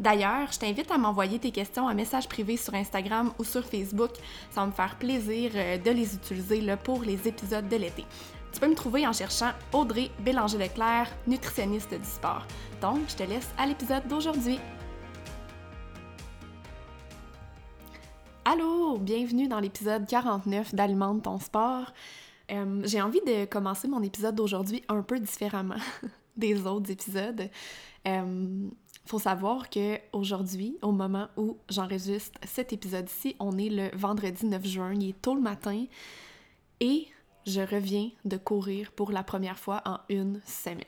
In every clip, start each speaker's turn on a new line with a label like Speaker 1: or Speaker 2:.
Speaker 1: D'ailleurs, je t'invite à m'envoyer tes questions en message privé sur Instagram ou sur Facebook. Ça va me faire plaisir euh, de les utiliser pour les épisodes de l'été. Tu peux me trouver en cherchant Audrey Bélanger-Leclerc, nutritionniste du sport. Donc, je te laisse à l'épisode d'aujourd'hui. Allô, bienvenue dans l'épisode 49 d'Alimente ton sport. Euh, J'ai envie de commencer mon épisode d'aujourd'hui un peu différemment des autres épisodes. Euh, faut savoir que aujourd'hui, au moment où j'enregistre cet épisode-ci, on est le vendredi 9 juin, il est tôt le matin et je reviens de courir pour la première fois en une semaine.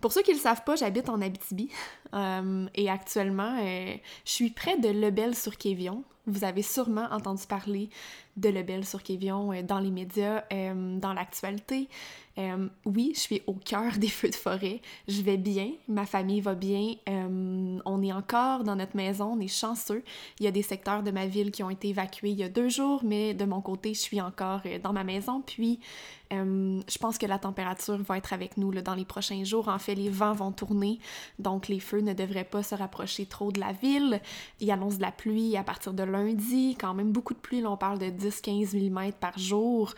Speaker 1: Pour ceux qui ne le savent pas, j'habite en Abitibi euh, et actuellement, euh, je suis près de Lebel-sur-Quévillon. Vous avez sûrement entendu parler de Lebel-sur-Quévillon euh, dans les médias, euh, dans l'actualité. Euh, oui, je suis au cœur des feux de forêt. Je vais bien, ma famille va bien. On est encore dans notre maison, on est chanceux. Il y a des secteurs de ma ville qui ont été évacués il y a deux jours, mais de mon côté, je suis encore dans ma maison. Puis, je pense que la température va être avec nous dans les prochains jours. En fait, les vents vont tourner, donc les feux ne devraient pas se rapprocher trop de la ville. Il annonce de la pluie à partir de lundi, quand même beaucoup de pluie. On parle de 10-15 mm par jour.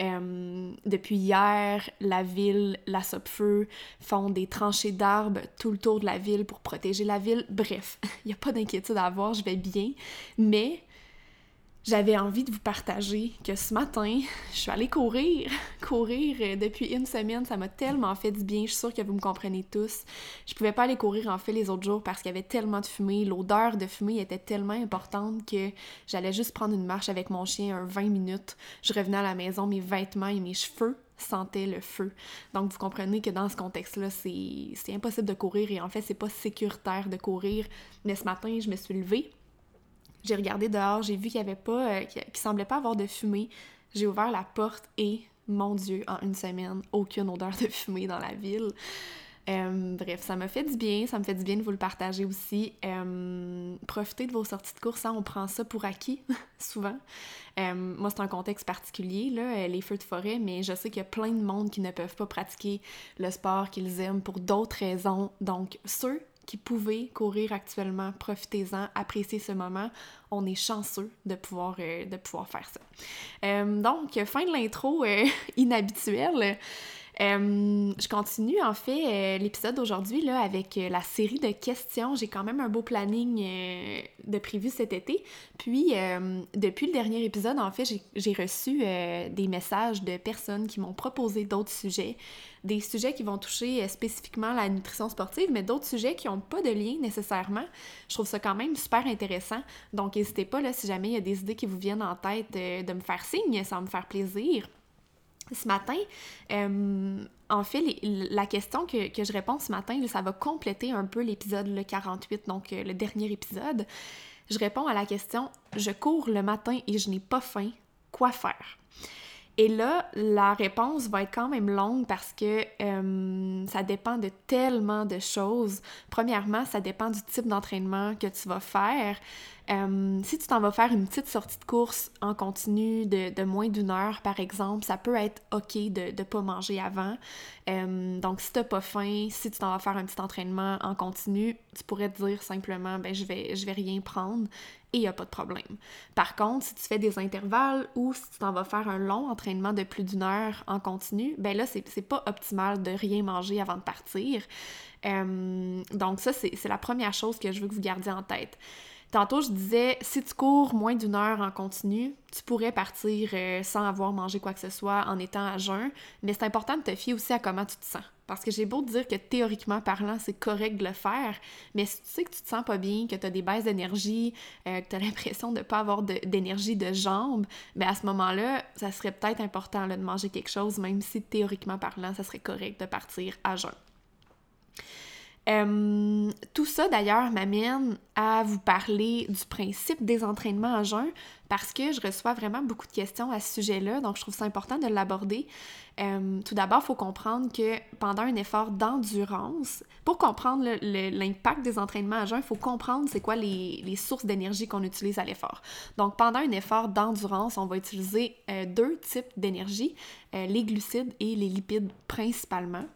Speaker 1: Euh, depuis hier, la ville, la Sopfeu font des tranchées d'arbres tout le tour de la ville pour protéger la ville. Bref, il n'y a pas d'inquiétude à avoir, je vais bien. Mais j'avais envie de vous partager que ce matin, je suis allée courir. courir euh, depuis une semaine, ça m'a tellement fait du bien. Je suis sûre que vous me comprenez tous. Je pouvais pas aller courir en fait les autres jours parce qu'il y avait tellement de fumée. L'odeur de fumée était tellement importante que j'allais juste prendre une marche avec mon chien un 20 minutes. Je revenais à la maison, mes vêtements et mes cheveux sentaient le feu. Donc vous comprenez que dans ce contexte-là, c'est impossible de courir et en fait, c'est pas sécuritaire de courir. Mais ce matin, je me suis levée j'ai regardé dehors, j'ai vu qu'il y avait pas, euh, qu'il semblait pas avoir de fumée. J'ai ouvert la porte et, mon Dieu, en une semaine, aucune odeur de fumée dans la ville. Euh, bref, ça m'a fait du bien, ça me fait du bien de vous le partager aussi. Euh, profitez de vos sorties de course, hein, on prend ça pour acquis, souvent. Moi, c'est un contexte particulier, là, les feux de forêt, mais je sais qu'il y a plein de monde qui ne peuvent pas pratiquer le sport qu'ils aiment pour d'autres raisons. Donc, ceux qui pouvaient courir actuellement, profitez-en, appréciez ce moment. On est chanceux de pouvoir, euh, de pouvoir faire ça. Euh, donc, fin de l'intro euh, inhabituelle. Euh, je continue en fait euh, l'épisode d'aujourd'hui avec euh, la série de questions. J'ai quand même un beau planning de prévu cet été. Puis depuis le dernier épisode, en fait, j'ai reçu des messages de personnes qui m'ont proposé d'autres sujets, des sujets qui vont toucher spécifiquement la nutrition sportive, mais d'autres sujets qui n'ont pas de lien nécessairement. Je trouve ça quand même super intéressant. Donc n'hésitez pas là si jamais il y a des idées qui vous viennent en tête de me faire signe, ça me faire plaisir ce matin, euh, en fait, la question que, je réponds ce matin, ça va compléter un peu l'épisode le 48, donc euh, le dernier épisode. Je réponds à la question Je cours le matin et je n'ai pas faim, quoi faire? Et là, la réponse va être quand même longue parce que euh, ça dépend de tellement de choses. Premièrement, ça dépend du type d'entraînement que tu vas faire. Euh, si tu t'en vas faire une petite sortie de course en continu de, moins d'une heure, par exemple, ça peut être OK de ne pas manger avant. Euh, donc, si tu n'as pas faim, si tu t'en vas faire un petit entraînement en continu, tu pourrais te dire simplement, ben, je vais, je vais rien prendre il n'y a pas de problème. Par contre, si tu fais des intervalles ou si tu t'en vas faire un long entraînement de plus d'une heure en continu, ben là, c'est pas optimal de rien manger avant de partir. Euh, donc ça, c'est la première chose que je veux que vous gardiez en tête. Tantôt, je disais, si tu cours moins d'une heure en continu, tu pourrais partir euh, sans avoir mangé quoi que ce soit en étant à jeun, mais c'est important de te fier aussi à comment tu te sens. Parce que j'ai beau te dire que théoriquement parlant, c'est correct de le faire, mais si tu sais que tu te sens pas bien, que tu as des baisses d'énergie, euh, que tu as l'impression de ne pas avoir d'énergie de, jambes, bien à ce moment-là, ça serait peut-être important de manger quelque chose, même si théoriquement parlant, ça serait correct de partir à jeun. Euh, tout ça d'ailleurs m'amène à vous parler du principe des entraînements à jeun parce que je reçois vraiment beaucoup de questions à ce sujet-là, donc je trouve ça important de l'aborder. Euh, tout d'abord, il faut comprendre que pendant un effort d'endurance, pour comprendre l'impact des entraînements à jeun, il faut comprendre c'est quoi les, sources d'énergie qu'on utilise à l'effort. Donc pendant un effort d'endurance, on va utiliser euh, deux types d'énergie, les glucides et les lipides principalement.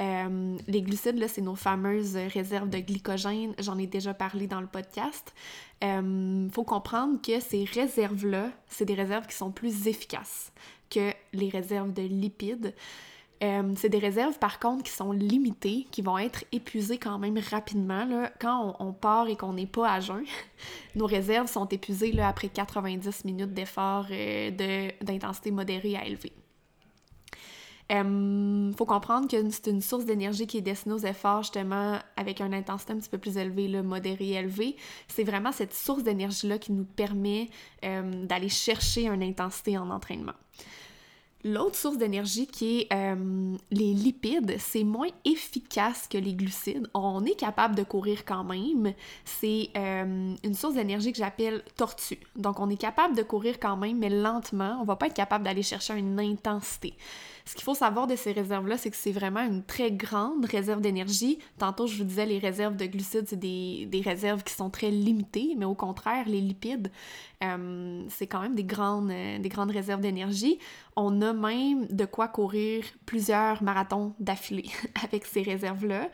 Speaker 1: Euh, les glucides, c'est nos fameuses réserves de glycogène. J'en ai déjà parlé dans le podcast. Il euh, faut comprendre que ces réserves-là, c'est des réserves qui sont plus efficaces que les réserves de lipides. Euh, c'est des réserves, par contre, qui sont limitées, qui vont être épuisées quand même rapidement. Quand on, part et qu'on n'est pas à jeun, nos réserves sont épuisées après 90 minutes d'effort d'intensité modérée à élevée. Il faut comprendre que c'est une source d'énergie qui est destinée aux efforts, justement, avec une intensité un petit peu plus élevée, le modéré élevé. C'est vraiment cette source d'énergie-là qui nous permet d'aller chercher une intensité en entraînement. L'autre source d'énergie qui est les lipides, c'est moins efficace que les glucides. On est capable de courir quand même. C'est une source d'énergie que j'appelle tortue. Donc on est capable de courir quand même, mais lentement. On va pas être capable d'aller chercher une intensité. Ce qu'il faut savoir de ces réserves-là, c'est que c'est vraiment une très grande réserve d'énergie. Tantôt, je vous disais, les réserves de glucides, c'est des, réserves qui sont très limitées, mais au contraire, les lipides, euh, c'est quand même des grandes, euh, des grandes réserves d'énergie. On a même de quoi courir plusieurs marathons d'affilée avec ces réserves-là.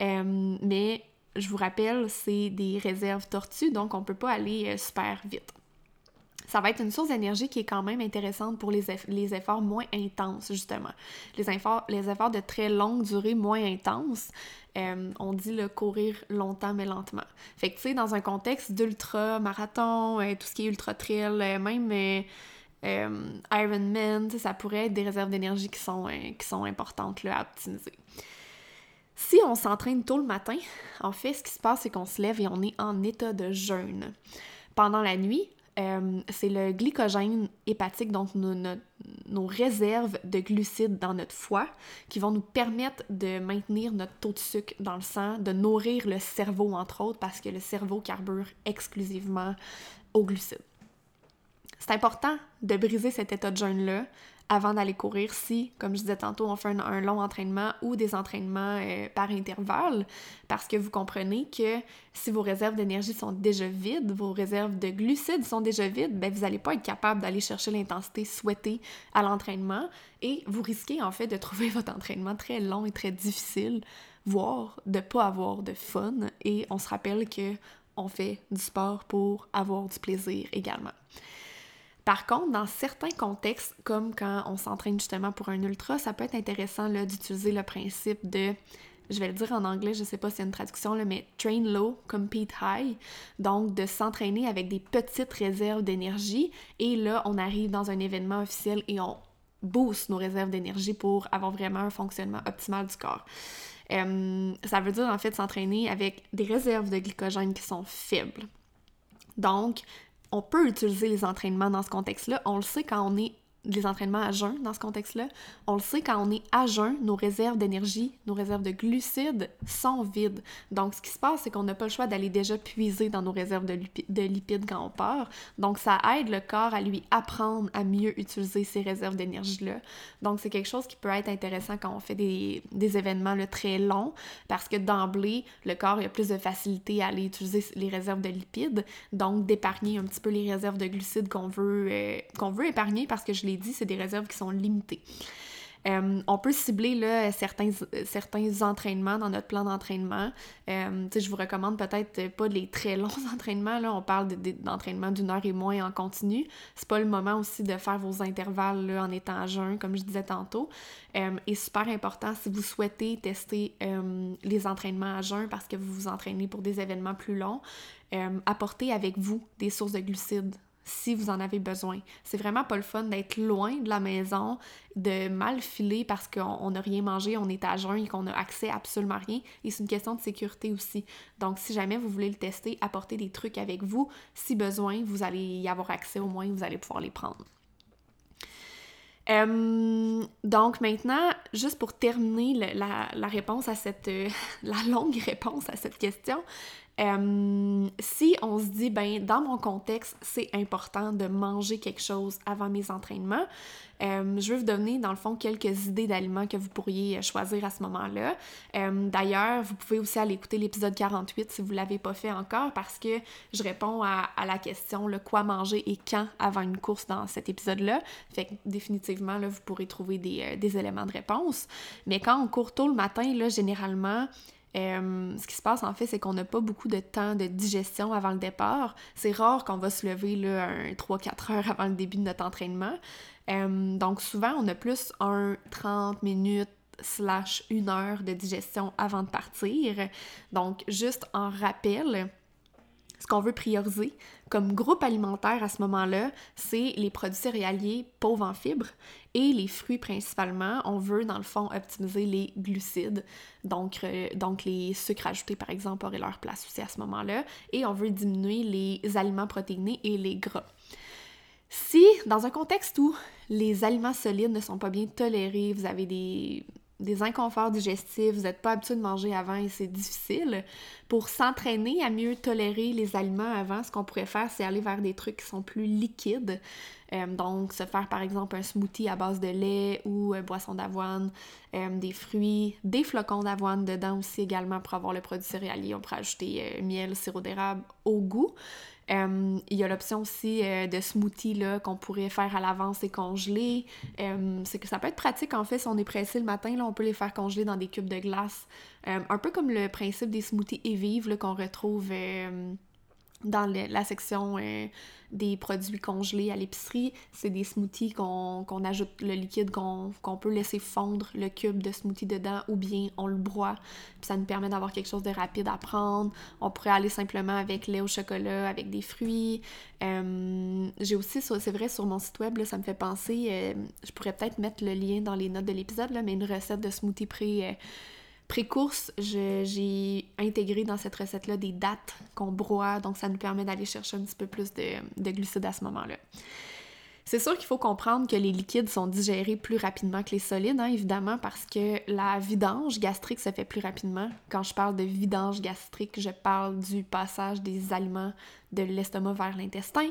Speaker 1: Euh, mais je vous rappelle, c'est des réserves tortues, donc on ne peut pas aller super vite ça va être une source d'énergie qui est quand même intéressante pour les, efforts moins intenses, justement. Les efforts, les efforts de très longue durée moins intenses, euh, on dit le courir longtemps mais lentement. Fait que tu sais, dans un contexte d'ultra-marathon, euh, tout ce qui est ultra-trail, euh, même Ironman, ça pourrait être des réserves d'énergie qui, sont qui sont importantes à optimiser. Si on s'entraîne tôt le matin, en fait, ce qui se passe, c'est qu'on se lève et on est en état de jeûne. Pendant la nuit, euh, c'est le glycogène hépatique, donc nos, réserves de glucides dans notre foie, qui vont nous permettre de maintenir notre taux de sucre dans le sang, de nourrir le cerveau, entre autres, parce que le cerveau carbure exclusivement aux glucides. C'est important de briser cet état de jeûne-là avant d'aller courir si, comme je disais tantôt, on fait un, long entraînement ou des entraînements euh, par intervalle, parce que vous comprenez que si vos réserves d'énergie sont déjà vides, vos réserves de glucides sont déjà vides, ben vous n'allez pas être capable d'aller chercher l'intensité souhaitée à l'entraînement et vous risquez en fait de trouver votre entraînement très long et très difficile, voire de pas avoir de fun. Et on se rappelle que on fait du sport pour avoir du plaisir également. Par contre, dans certains contextes, comme quand on s'entraîne justement pour un ultra, ça peut être intéressant d'utiliser le principe de je vais le dire en anglais, je sais pas si c'est une traduction, là, mais train low, compete high. Donc, de s'entraîner avec des petites réserves d'énergie. Et là, on arrive dans un événement officiel et on booste nos réserves d'énergie pour avoir vraiment un fonctionnement optimal du corps. Ça veut dire en fait s'entraîner avec des réserves de glycogène qui sont faibles. Donc, on peut utiliser les entraînements dans ce contexte-là. On le sait quand on est les entraînements à jeun dans ce contexte-là. On le sait, quand on est à jeun, nos réserves d'énergie, nos réserves de glucides sont vides. Donc, ce qui se passe, c'est qu'on n'a pas le choix d'aller déjà puiser dans nos réserves de, de, lipides quand on part. Donc, ça aide le corps à lui apprendre à mieux utiliser ces réserves d'énergie-là. Donc, c'est quelque chose qui peut être intéressant quand on fait des, des événements là, très longs, parce que d'emblée, le corps a plus de facilité à aller utiliser les réserves de lipides, donc d'épargner un petit peu les réserves de glucides qu'on veut, euh, qu'on veut épargner parce que je les dit, c'est des réserves qui sont limitées. Euh, on peut cibler certains, entraînements dans notre plan d'entraînement. Euh, je vous recommande peut-être pas les très longs entraînements. On parle d'entraînement d'une heure et moins en continu. C'est pas le moment aussi de faire vos intervalles en étant à jeun, comme je disais tantôt. Euh, et super important si vous souhaitez tester euh, les entraînements à jeun parce que vous vous entraînez pour des événements plus longs. apportez avec vous des sources de glucides si vous en avez besoin. C'est vraiment pas le fun d'être loin de la maison, de mal filer parce qu'on n'a rien mangé, on est à jeun et qu'on a accès à absolument rien. Et c'est une question de sécurité aussi. Donc, si jamais vous voulez le tester, apportez des trucs avec vous. Si besoin, vous allez y avoir accès au moins, vous allez pouvoir les prendre. Euh, donc maintenant, juste pour terminer la, réponse à cette, la longue réponse à cette question, euh, si on se dit, ben, dans mon contexte, c'est important de manger quelque chose avant mes entraînements, euh, je vais vous donner, dans le fond, quelques idées d'aliments que vous pourriez choisir à ce moment-là. Euh, d'ailleurs, vous pouvez aussi aller écouter l'épisode 48 si vous ne l'avez pas fait encore, parce que je réponds à, la question le quoi manger et quand avant une course dans cet épisode-là. Fait que définitivement, là, vous pourrez trouver des, des éléments de réponse. Mais quand on court tôt le matin, là, généralement, euh, ce qui se passe en fait, c'est qu'on n'a pas beaucoup de temps de digestion avant le départ. C'est rare qu'on va se lever là, 3-4 heures avant le début de notre entraînement. Euh, donc souvent, on a plus un 30 minutes slash une heure de digestion avant de partir. Donc juste en rappel, ce qu'on veut prioriser comme groupe alimentaire à ce moment-là, c'est les produits céréaliers pauvres en fibres et les fruits principalement. On veut, dans le fond, optimiser les glucides. Donc, euh, donc les sucres ajoutés, par exemple, auraient leur place aussi à ce moment-là. Et on veut diminuer les aliments protéinés et les gras. Si, dans un contexte où les aliments solides ne sont pas bien tolérés, vous avez des, des inconforts digestifs, vous n'êtes pas habitué de manger avant et c'est difficile. Pour s'entraîner à mieux tolérer les aliments avant, ce qu'on pourrait faire, c'est aller vers des trucs qui sont plus liquides. Euh, donc, se faire par exemple un smoothie à base de lait ou euh, boisson d'avoine, euh, des fruits, des flocons d'avoine dedans aussi également pour avoir le produit céréalier. On pourrait ajouter miel, sirop d'érable au goût. Euh, il y a l'option aussi euh, de smoothie qu'on pourrait faire à l'avance et congeler. Euh, c'est que ça peut être pratique en fait si on est pressé le matin, là, on peut les faire congeler dans des cubes de glace. un peu comme le principe des smoothies et vives qu'on retrouve dans la section des produits congelés à l'épicerie. C'est des smoothies qu'on ajoute le liquide, qu'on peut laisser fondre le cube de smoothie dedans ou bien on le broie. Puis ça nous permet d'avoir quelque chose de rapide à prendre. On pourrait aller simplement avec lait au chocolat, avec des fruits. Euh, j'ai aussi, c'est vrai, sur mon site web, ça me fait penser, euh, je pourrais peut-être mettre le lien dans les notes de l'épisode, mais une recette de smoothie pré euh, Pré-course, j'ai intégré dans cette recette-là des dates qu'on broie, donc ça nous permet d'aller chercher un petit peu plus de, de glucides à ce moment-là. C'est sûr qu'il faut comprendre que les liquides sont digérés plus rapidement que les solides, hein, évidemment, parce que la vidange gastrique se fait plus rapidement. Quand je parle de vidange gastrique, je parle du passage des aliments de l'estomac vers l'intestin.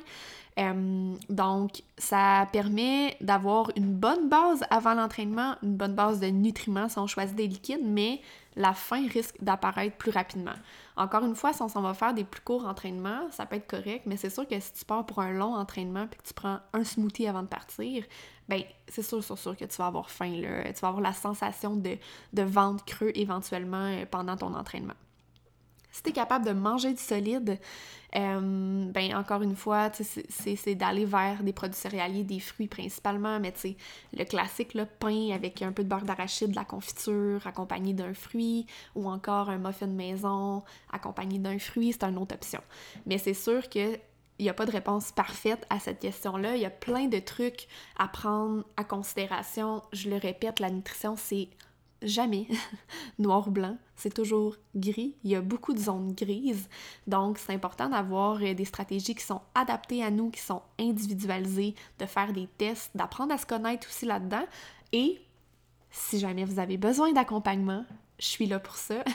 Speaker 1: Donc, ça permet d'avoir une bonne base avant l'entraînement, une bonne base de nutriments si on choisit des liquides, mais la faim risque d'apparaître plus rapidement. Encore une fois, si on s'en va faire des plus courts entraînements, ça peut être correct, mais c'est sûr que si tu pars pour un long entraînement et que tu prends un smoothie avant de partir, ben c'est sûr, sûr, sûr que tu vas avoir faim, là. tu vas avoir la sensation de, de ventre creux éventuellement euh, pendant ton entraînement. Si t'es capable de manger du solide, euh, ben encore une fois, c'est d'aller vers des produits céréaliers, des fruits principalement, mais tu le classique, le pain avec un peu de beurre d'arachide, de la confiture accompagné d'un fruit, ou encore un muffin de maison accompagné d'un fruit, c'est une autre option. Mais c'est sûr que il n'y a pas de réponse parfaite à cette question-là. Il y a plein de trucs à prendre en considération. Je le répète, la nutrition, c'est jamais noir ou blanc, c'est toujours gris. Il y a beaucoup de zones grises, donc c'est important d'avoir euh, des stratégies qui sont adaptées à nous, qui sont individualisées, de faire des tests, d'apprendre à se connaître aussi là-dedans. Et si jamais vous avez besoin d'accompagnement, je suis là pour ça.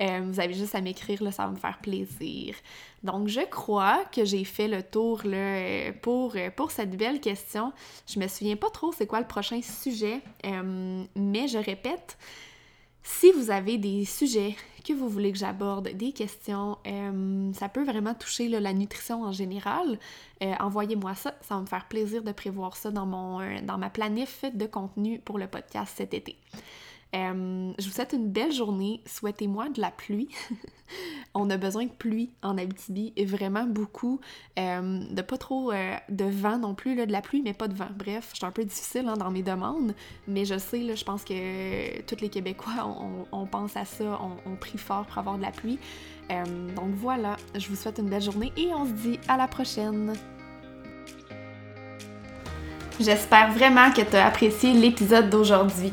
Speaker 1: Euh, vous avez juste à m'écrire, ça va me faire plaisir. Donc, je crois que j'ai fait le tour là, pour, pour cette belle question. Je me souviens pas trop c'est quoi le prochain sujet, euh, mais je répète, si vous avez des sujets que vous voulez que j'aborde, des questions, euh, ça peut vraiment toucher la nutrition en général, envoyez-moi ça. Ça va me faire plaisir de prévoir ça dans, mon, dans ma planif de contenu pour le podcast cet été. Euh, je vous souhaite une belle journée. Souhaitez-moi de la pluie. On a besoin de pluie en Abitibi et vraiment beaucoup. Euh, de pas trop euh, de vent non plus, de la pluie, mais pas de vent. Bref, je suis un peu difficile hein, dans mes demandes, mais je sais, je pense que tous les Québécois, on, pense à ça, on, prie fort pour avoir de la pluie. donc voilà, je vous souhaite une belle journée et on se dit à la prochaine. J'espère vraiment que tu as apprécié l'épisode d'aujourd'hui.